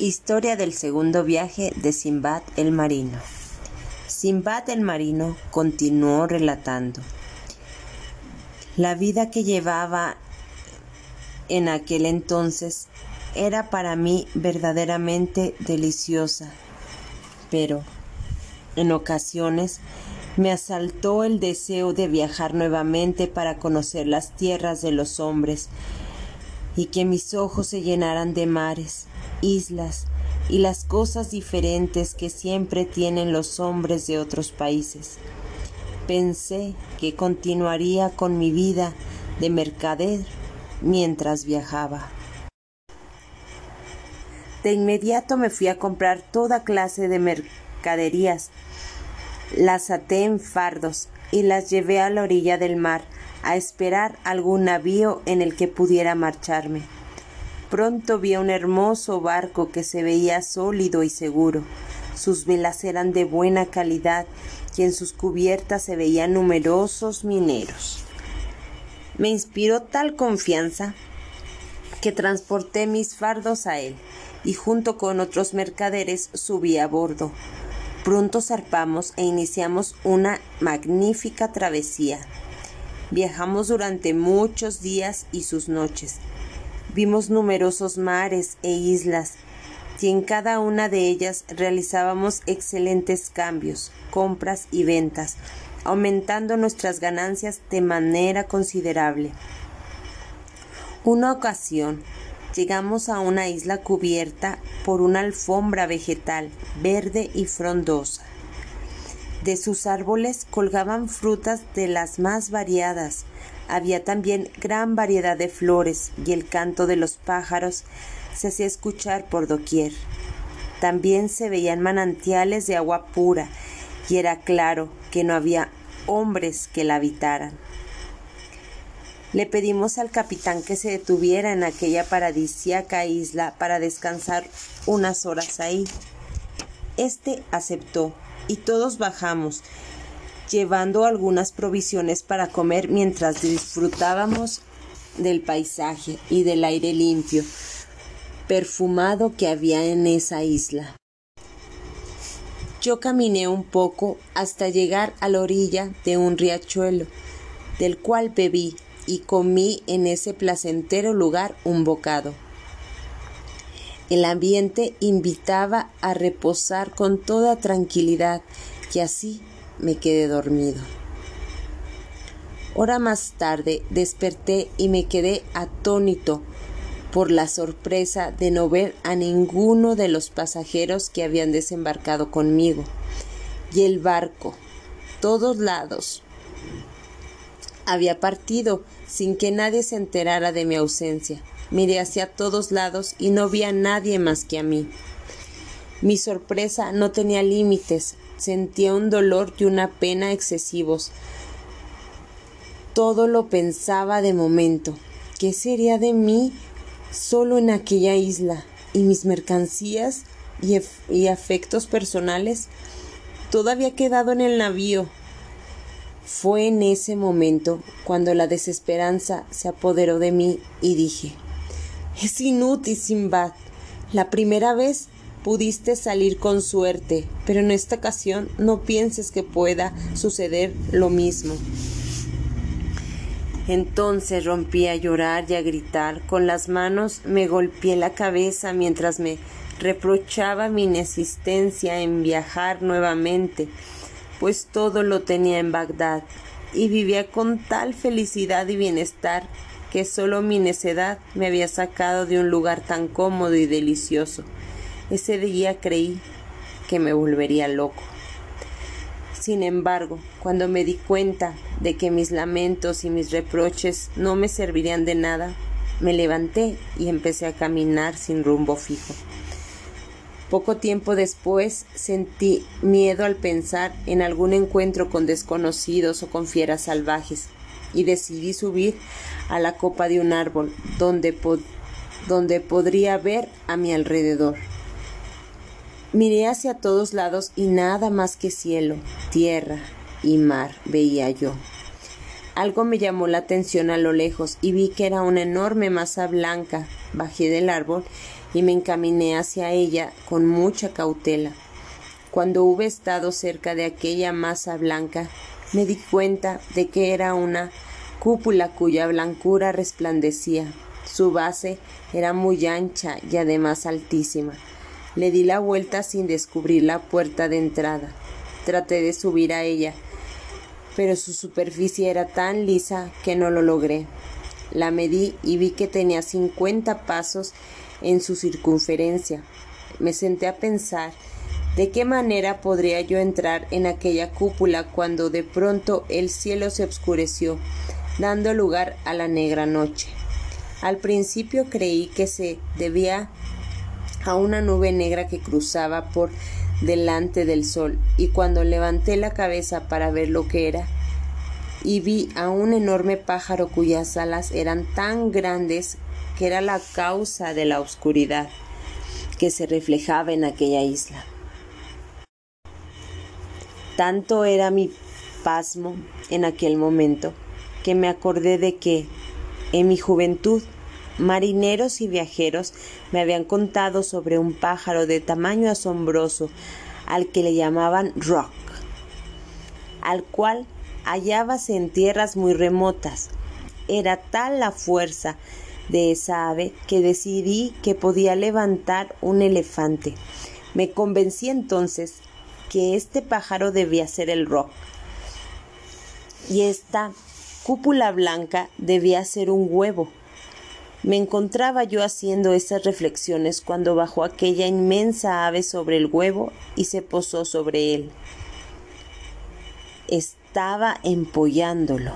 Historia del segundo viaje de Simbad el Marino. Simbad el Marino continuó relatando. La vida que llevaba en aquel entonces era para mí verdaderamente deliciosa, pero en ocasiones me asaltó el deseo de viajar nuevamente para conocer las tierras de los hombres y que mis ojos se llenaran de mares, islas y las cosas diferentes que siempre tienen los hombres de otros países. Pensé que continuaría con mi vida de mercader mientras viajaba. De inmediato me fui a comprar toda clase de mercaderías. Las até en fardos y las llevé a la orilla del mar a esperar algún navío en el que pudiera marcharme. Pronto vi un hermoso barco que se veía sólido y seguro. Sus velas eran de buena calidad y en sus cubiertas se veían numerosos mineros. Me inspiró tal confianza que transporté mis fardos a él y junto con otros mercaderes subí a bordo. Pronto zarpamos e iniciamos una magnífica travesía. Viajamos durante muchos días y sus noches. Vimos numerosos mares e islas, y en cada una de ellas realizábamos excelentes cambios, compras y ventas, aumentando nuestras ganancias de manera considerable. Una ocasión llegamos a una isla cubierta por una alfombra vegetal verde y frondosa. De sus árboles colgaban frutas de las más variadas. Había también gran variedad de flores y el canto de los pájaros se hacía escuchar por doquier. También se veían manantiales de agua pura y era claro que no había hombres que la habitaran. Le pedimos al capitán que se detuviera en aquella paradisíaca isla para descansar unas horas ahí. Este aceptó y todos bajamos, llevando algunas provisiones para comer mientras disfrutábamos del paisaje y del aire limpio, perfumado que había en esa isla. Yo caminé un poco hasta llegar a la orilla de un riachuelo, del cual bebí y comí en ese placentero lugar un bocado. El ambiente invitaba a reposar con toda tranquilidad y así me quedé dormido. Hora más tarde desperté y me quedé atónito por la sorpresa de no ver a ninguno de los pasajeros que habían desembarcado conmigo. Y el barco, todos lados, había partido sin que nadie se enterara de mi ausencia. Miré hacia todos lados y no vi a nadie más que a mí. Mi sorpresa no tenía límites, sentía un dolor y una pena excesivos. Todo lo pensaba de momento. ¿Qué sería de mí solo en aquella isla? ¿Y mis mercancías y, afectos personales? Todo había quedado en el navío. Fue en ese momento cuando la desesperanza se apoderó de mí y dije es inútil, Simbad. La primera vez pudiste salir con suerte, pero en esta ocasión no pienses que pueda suceder lo mismo. Entonces rompí a llorar y a gritar. Con las manos me golpeé la cabeza mientras me reprochaba mi inexistencia en viajar nuevamente, pues todo lo tenía en Bagdad y vivía con tal felicidad y bienestar que solo mi necedad me había sacado de un lugar tan cómodo y delicioso. Ese día creí que me volvería loco. Sin embargo, cuando me di cuenta de que mis lamentos y mis reproches no me servirían de nada, me levanté y empecé a caminar sin rumbo fijo. Poco tiempo después sentí miedo al pensar en algún encuentro con desconocidos o con fieras salvajes y decidí subir a la copa de un árbol donde, donde podría ver a mi alrededor. Miré hacia todos lados y nada más que cielo, tierra y mar veía yo. Algo me llamó la atención a lo lejos y vi que era una enorme masa blanca. Bajé del árbol y me encaminé hacia ella con mucha cautela. Cuando hube estado cerca de aquella masa blanca, me di cuenta de que era una cúpula cuya blancura resplandecía. Su base era muy ancha y además altísima. Le di la vuelta sin descubrir la puerta de entrada. Traté de subir a ella, pero su superficie era tan lisa que no lo logré. La medí y vi que tenía cincuenta pasos en su circunferencia. Me senté a pensar de qué manera podría yo entrar en aquella cúpula cuando de pronto el cielo se oscureció, dando lugar a la negra noche. Al principio creí que se debía a una nube negra que cruzaba por delante del sol, y cuando levanté la cabeza para ver lo que era, y vi a un enorme pájaro cuyas alas eran tan grandes que era la causa de la oscuridad que se reflejaba en aquella isla. Tanto era mi pasmo en aquel momento que me acordé de que, en mi juventud, marineros y viajeros me habían contado sobre un pájaro de tamaño asombroso al que le llamaban Rock, al cual hallábase en tierras muy remotas. Era tal la fuerza de esa ave que decidí que podía levantar un elefante. Me convencí entonces que este pájaro debía ser el rock y esta cúpula blanca debía ser un huevo. Me encontraba yo haciendo esas reflexiones cuando bajó aquella inmensa ave sobre el huevo y se posó sobre él. Estaba empollándolo.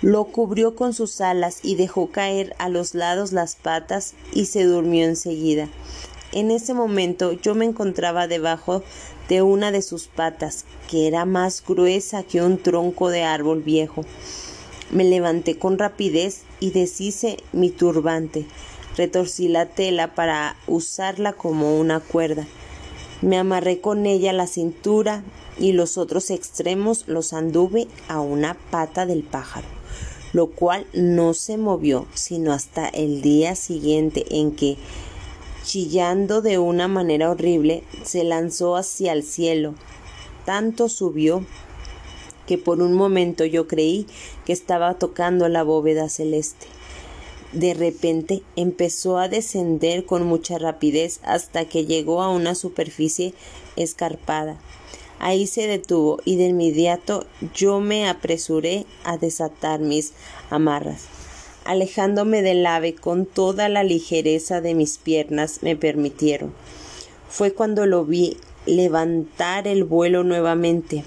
Lo cubrió con sus alas y dejó caer a los lados las patas y se durmió enseguida. En ese momento yo me encontraba debajo de una de sus patas, que era más gruesa que un tronco de árbol viejo. Me levanté con rapidez y deshice mi turbante. Retorcí la tela para usarla como una cuerda. Me amarré con ella la cintura y los otros extremos los anduve a una pata del pájaro lo cual no se movió sino hasta el día siguiente en que, chillando de una manera horrible, se lanzó hacia el cielo. Tanto subió que por un momento yo creí que estaba tocando la bóveda celeste. De repente empezó a descender con mucha rapidez hasta que llegó a una superficie escarpada. Ahí se detuvo y de inmediato yo me apresuré a desatar mis amarras. Alejándome del ave con toda la ligereza de mis piernas me permitieron. Fue cuando lo vi levantar el vuelo nuevamente,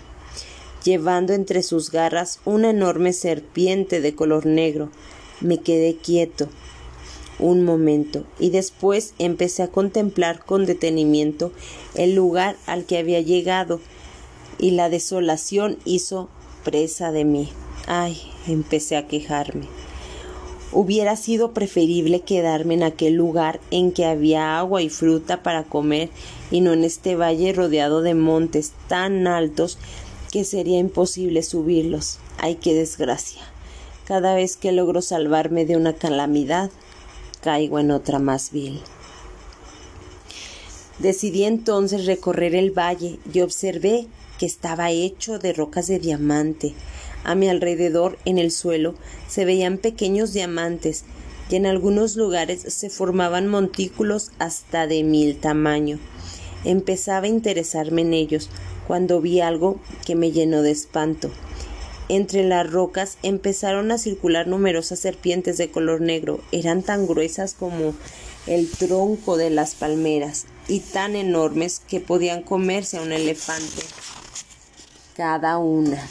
llevando entre sus garras una enorme serpiente de color negro. Me quedé quieto un momento y después empecé a contemplar con detenimiento el lugar al que había llegado y la desolación hizo presa de mí. Ay, empecé a quejarme. Hubiera sido preferible quedarme en aquel lugar en que había agua y fruta para comer y no en este valle rodeado de montes tan altos que sería imposible subirlos. Ay, qué desgracia. Cada vez que logro salvarme de una calamidad, caigo en otra más vil. Decidí entonces recorrer el valle y observé que estaba hecho de rocas de diamante. A mi alrededor, en el suelo, se veían pequeños diamantes y en algunos lugares se formaban montículos hasta de mil tamaño. Empezaba a interesarme en ellos cuando vi algo que me llenó de espanto. Entre las rocas empezaron a circular numerosas serpientes de color negro. Eran tan gruesas como el tronco de las palmeras y tan enormes que podían comerse a un elefante cada una.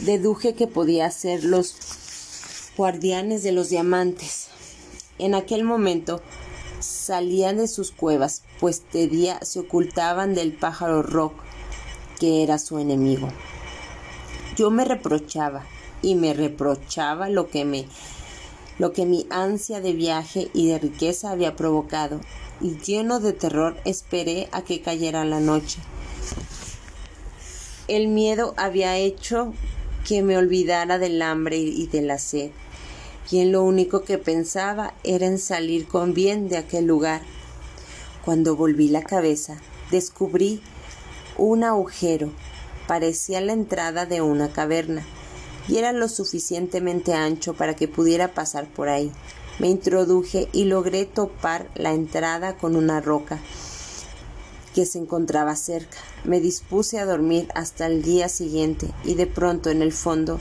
Deduje que podía ser los guardianes de los diamantes. En aquel momento salían de sus cuevas, pues de día se ocultaban del pájaro rock, que era su enemigo. Yo me reprochaba y me reprochaba lo que me lo que mi ansia de viaje y de riqueza había provocado, y lleno de terror esperé a que cayera la noche el miedo había hecho que me olvidara del hambre y de la sed, y en lo único que pensaba era en salir con bien de aquel lugar. Cuando volví la cabeza, descubrí un agujero, parecía la entrada de una caverna, y era lo suficientemente ancho para que pudiera pasar por ahí. Me introduje y logré topar la entrada con una roca que se encontraba cerca. Me dispuse a dormir hasta el día siguiente y de pronto en el fondo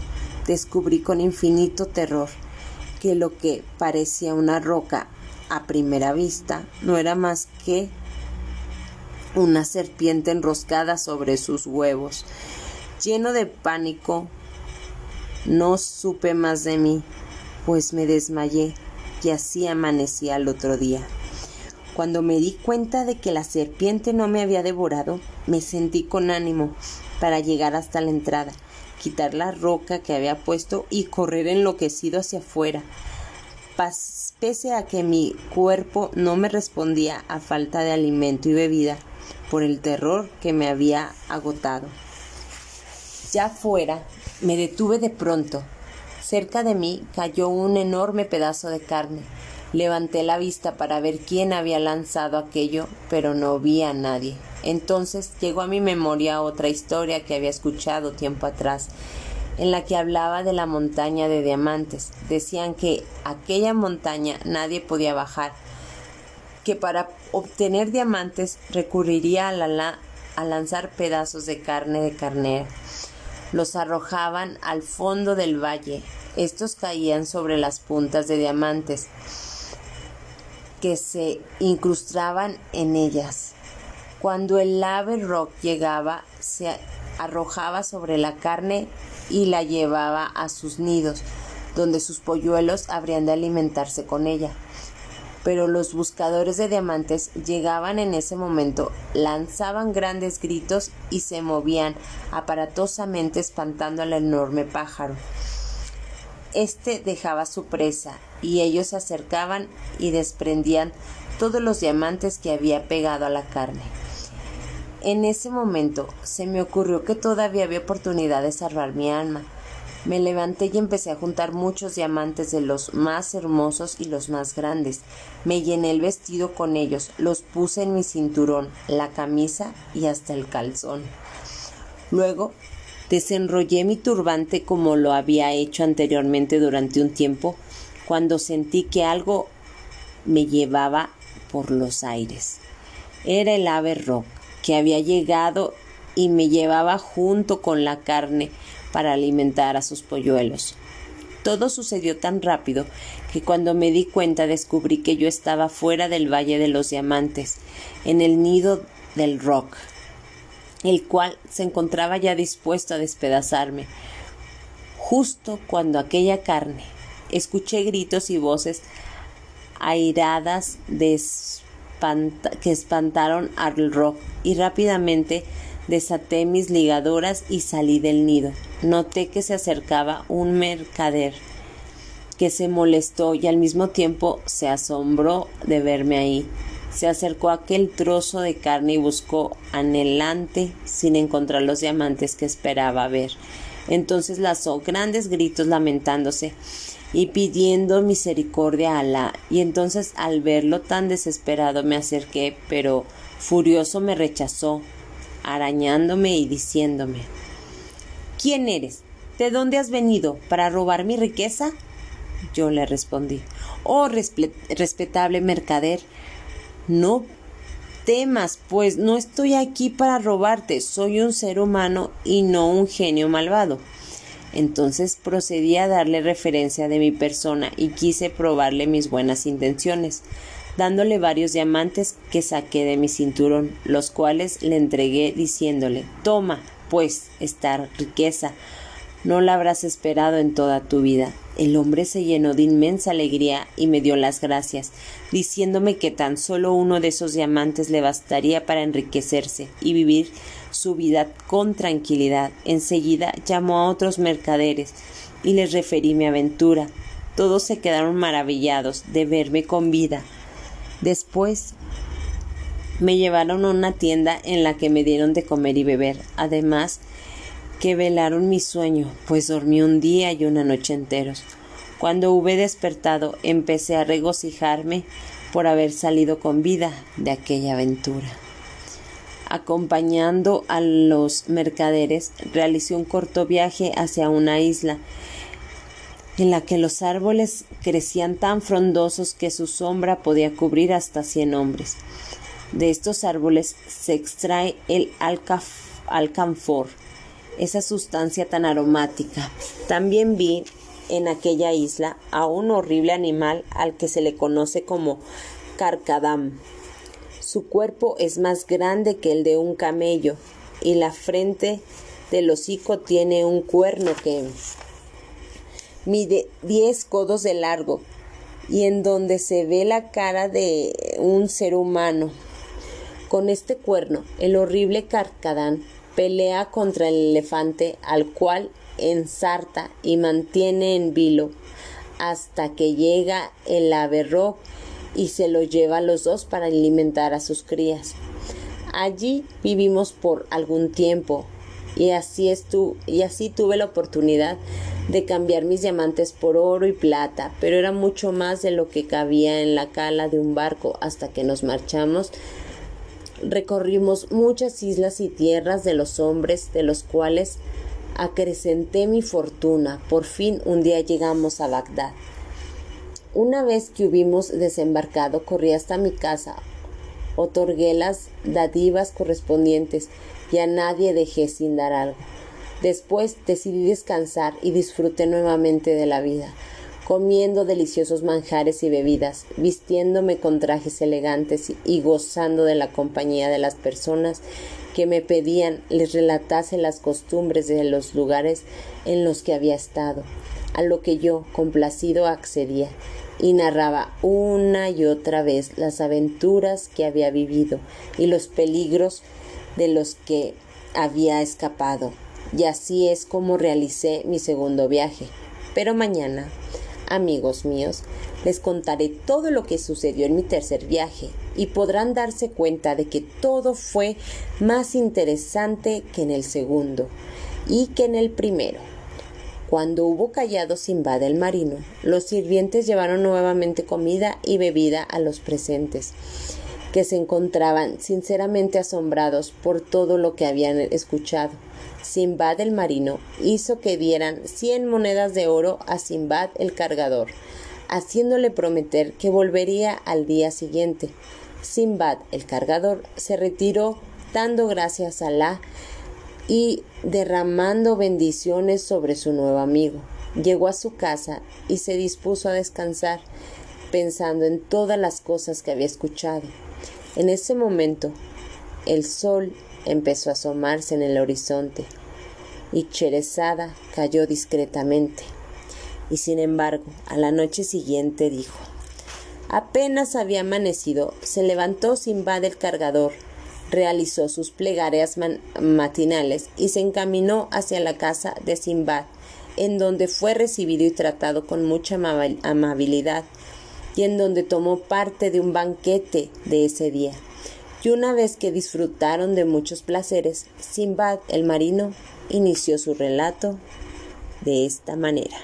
descubrí con infinito terror que lo que parecía una roca a primera vista no era más que una serpiente enroscada sobre sus huevos. Lleno de pánico, no supe más de mí, pues me desmayé y así amanecí al otro día. Cuando me di cuenta de que la serpiente no me había devorado, me sentí con ánimo para llegar hasta la entrada, quitar la roca que había puesto y correr enloquecido hacia afuera. Pese a que mi cuerpo no me respondía a falta de alimento y bebida, por el terror que me había agotado. Ya fuera, me detuve de pronto. Cerca de mí cayó un enorme pedazo de carne Levanté la vista para ver quién había lanzado aquello, pero no vi a nadie. Entonces llegó a mi memoria otra historia que había escuchado tiempo atrás, en la que hablaba de la montaña de diamantes. Decían que aquella montaña nadie podía bajar, que para obtener diamantes recurriría a, la, a lanzar pedazos de carne de carnero. Los arrojaban al fondo del valle. Estos caían sobre las puntas de diamantes que se incrustaban en ellas. Cuando el ave rock llegaba, se arrojaba sobre la carne y la llevaba a sus nidos, donde sus polluelos habrían de alimentarse con ella. Pero los buscadores de diamantes llegaban en ese momento, lanzaban grandes gritos y se movían aparatosamente espantando al enorme pájaro. Este dejaba su presa y ellos se acercaban y desprendían todos los diamantes que había pegado a la carne. En ese momento se me ocurrió que todavía había oportunidad de salvar mi alma. Me levanté y empecé a juntar muchos diamantes de los más hermosos y los más grandes. Me llené el vestido con ellos, los puse en mi cinturón, la camisa y hasta el calzón. Luego Desenrollé mi turbante como lo había hecho anteriormente durante un tiempo, cuando sentí que algo me llevaba por los aires. Era el ave rock, que había llegado y me llevaba junto con la carne para alimentar a sus polluelos. Todo sucedió tan rápido que cuando me di cuenta descubrí que yo estaba fuera del Valle de los Diamantes, en el nido del rock el cual se encontraba ya dispuesto a despedazarme. Justo cuando aquella carne escuché gritos y voces airadas que espantaron al rock y rápidamente desaté mis ligadoras y salí del nido. Noté que se acercaba un mercader que se molestó y al mismo tiempo se asombró de verme ahí. Se acercó a aquel trozo de carne y buscó anhelante sin encontrar los diamantes que esperaba ver. Entonces lanzó grandes gritos lamentándose y pidiendo misericordia a Alá. Y entonces al verlo tan desesperado me acerqué, pero furioso me rechazó, arañándome y diciéndome ¿Quién eres? ¿De dónde has venido? ¿Para robar mi riqueza? Yo le respondí Oh respetable mercader, no temas, pues no estoy aquí para robarte, soy un ser humano y no un genio malvado. Entonces procedí a darle referencia de mi persona y quise probarle mis buenas intenciones, dándole varios diamantes que saqué de mi cinturón, los cuales le entregué diciéndole Toma, pues, esta riqueza, no la habrás esperado en toda tu vida. El hombre se llenó de inmensa alegría y me dio las gracias, diciéndome que tan solo uno de esos diamantes le bastaría para enriquecerse y vivir su vida con tranquilidad. Enseguida llamó a otros mercaderes y les referí mi aventura. Todos se quedaron maravillados de verme con vida. Después me llevaron a una tienda en la que me dieron de comer y beber. Además, que velaron mi sueño, pues dormí un día y una noche enteros. Cuando hube despertado, empecé a regocijarme por haber salido con vida de aquella aventura. Acompañando a los mercaderes, realicé un corto viaje hacia una isla en la que los árboles crecían tan frondosos que su sombra podía cubrir hasta cien hombres. De estos árboles se extrae el alcanfor, esa sustancia tan aromática. También vi en aquella isla a un horrible animal al que se le conoce como carcadam. Su cuerpo es más grande que el de un camello y la frente del hocico tiene un cuerno que mide diez codos de largo y en donde se ve la cara de un ser humano. Con este cuerno, el horrible Carcadán pelea contra el elefante al cual ensarta y mantiene en vilo hasta que llega el averro y se lo lleva a los dos para alimentar a sus crías. Allí vivimos por algún tiempo y así, y así tuve la oportunidad de cambiar mis diamantes por oro y plata, pero era mucho más de lo que cabía en la cala de un barco hasta que nos marchamos recorrimos muchas islas y tierras de los hombres, de los cuales acrecenté mi fortuna. Por fin un día llegamos a Bagdad. Una vez que hubimos desembarcado, corrí hasta mi casa, otorgué las dadivas correspondientes y a nadie dejé sin dar algo. Después decidí descansar y disfruté nuevamente de la vida comiendo deliciosos manjares y bebidas, vistiéndome con trajes elegantes y gozando de la compañía de las personas que me pedían les relatase las costumbres de los lugares en los que había estado, a lo que yo, complacido, accedía y narraba una y otra vez las aventuras que había vivido y los peligros de los que había escapado. Y así es como realicé mi segundo viaje. Pero mañana Amigos míos, les contaré todo lo que sucedió en mi tercer viaje y podrán darse cuenta de que todo fue más interesante que en el segundo y que en el primero. Cuando hubo callado Simbad el marino, los sirvientes llevaron nuevamente comida y bebida a los presentes, que se encontraban sinceramente asombrados por todo lo que habían escuchado. Simbad el marino hizo que dieran cien monedas de oro a Simbad el cargador, haciéndole prometer que volvería al día siguiente. Simbad el cargador se retiró dando gracias a Alá y derramando bendiciones sobre su nuevo amigo. Llegó a su casa y se dispuso a descansar, pensando en todas las cosas que había escuchado. En ese momento, el sol empezó a asomarse en el horizonte y Cherezada cayó discretamente. Y sin embargo, a la noche siguiente dijo Apenas había amanecido, se levantó Simbad el cargador, realizó sus plegarias matinales y se encaminó hacia la casa de Simbad, en donde fue recibido y tratado con mucha amabilidad, y en donde tomó parte de un banquete de ese día. Y una vez que disfrutaron de muchos placeres, Simbad el marino inició su relato de esta manera.